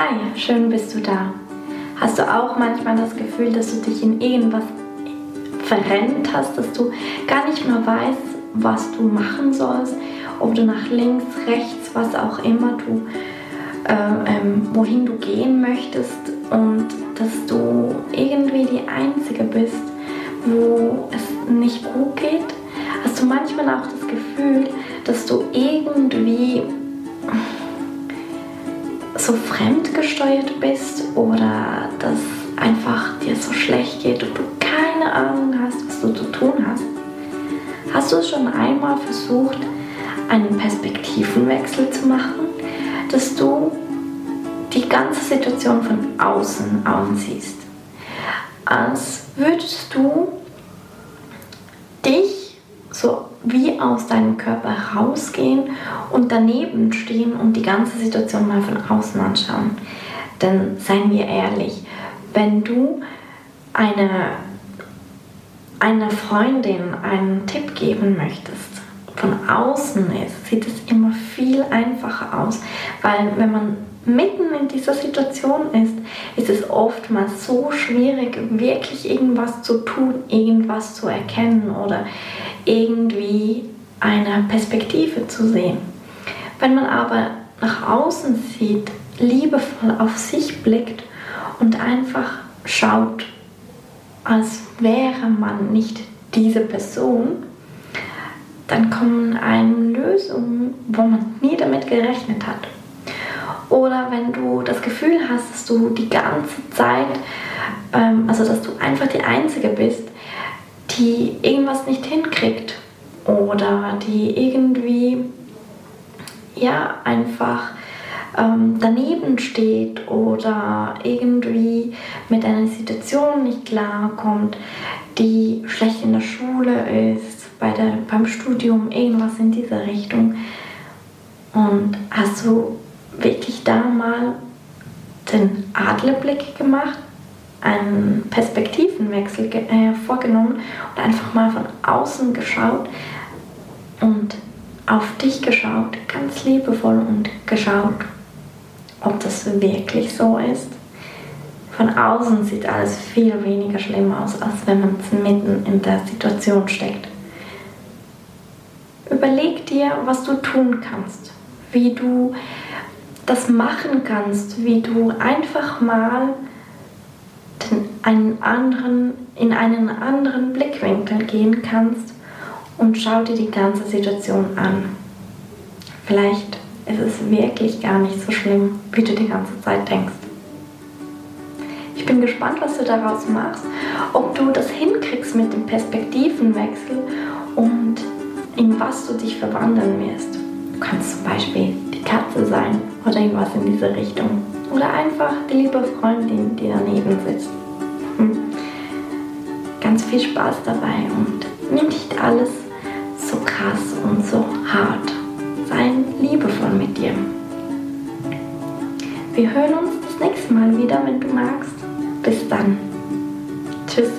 Hi, schön bist du da. Hast du auch manchmal das Gefühl, dass du dich in irgendwas verrennt hast, dass du gar nicht mehr weißt, was du machen sollst, ob du nach links, rechts, was auch immer du, äh, ähm, wohin du gehen möchtest und dass du irgendwie die Einzige bist, wo es nicht gut geht? Hast du manchmal auch das Gefühl, dass du irgendwie so fremdgesteuert bist oder dass einfach dir so schlecht geht und du keine Ahnung hast, was du zu tun hast? Hast du schon einmal versucht, einen Perspektivenwechsel zu machen, dass du die ganze Situation von außen ansiehst? Als würdest du dich so wie aus deinem Körper rausgehen und daneben stehen und die ganze Situation mal von außen anschauen. Denn seien wir ehrlich, wenn du eine, einer Freundin einen Tipp geben möchtest, von außen ist, sieht es immer viel einfacher aus, weil wenn man mitten in dieser Situation ist, ist es oftmals so schwierig, wirklich irgendwas zu tun, irgendwas zu erkennen oder irgendwie eine Perspektive zu sehen. Wenn man aber nach außen sieht, liebevoll auf sich blickt und einfach schaut, als wäre man nicht diese Person, dann kommen einem Lösungen, wo man nie damit gerechnet hat. Oder wenn du das Gefühl hast, dass du die ganze Zeit, ähm, also dass du einfach die Einzige bist, die irgendwas nicht hinkriegt oder die irgendwie ja einfach ähm, daneben steht oder irgendwie mit einer Situation nicht klarkommt, die schlecht in der Schule ist, bei der, beim Studium, irgendwas in dieser Richtung. Und hast du wirklich da mal den Adlerblick gemacht einen Perspektivenwechsel äh, vorgenommen und einfach mal von außen geschaut und auf dich geschaut, ganz liebevoll und geschaut, ob das wirklich so ist. Von außen sieht alles viel weniger schlimm aus, als wenn man mitten in der Situation steckt. Überleg dir, was du tun kannst, wie du das machen kannst, wie du einfach mal einen anderen, in einen anderen Blickwinkel gehen kannst und schau dir die ganze Situation an. Vielleicht ist es wirklich gar nicht so schlimm, wie du die ganze Zeit denkst. Ich bin gespannt, was du daraus machst, ob du das hinkriegst mit dem Perspektivenwechsel und in was du dich verwandeln wirst. Du kannst zum Beispiel die Katze sein oder irgendwas in diese Richtung. Oder einfach die liebe Freundin, die daneben sitzt. Ganz viel Spaß dabei und nimm nicht alles so krass und so hart. Sei liebevoll mit dir. Wir hören uns das nächste Mal wieder, wenn du magst. Bis dann. Tschüss.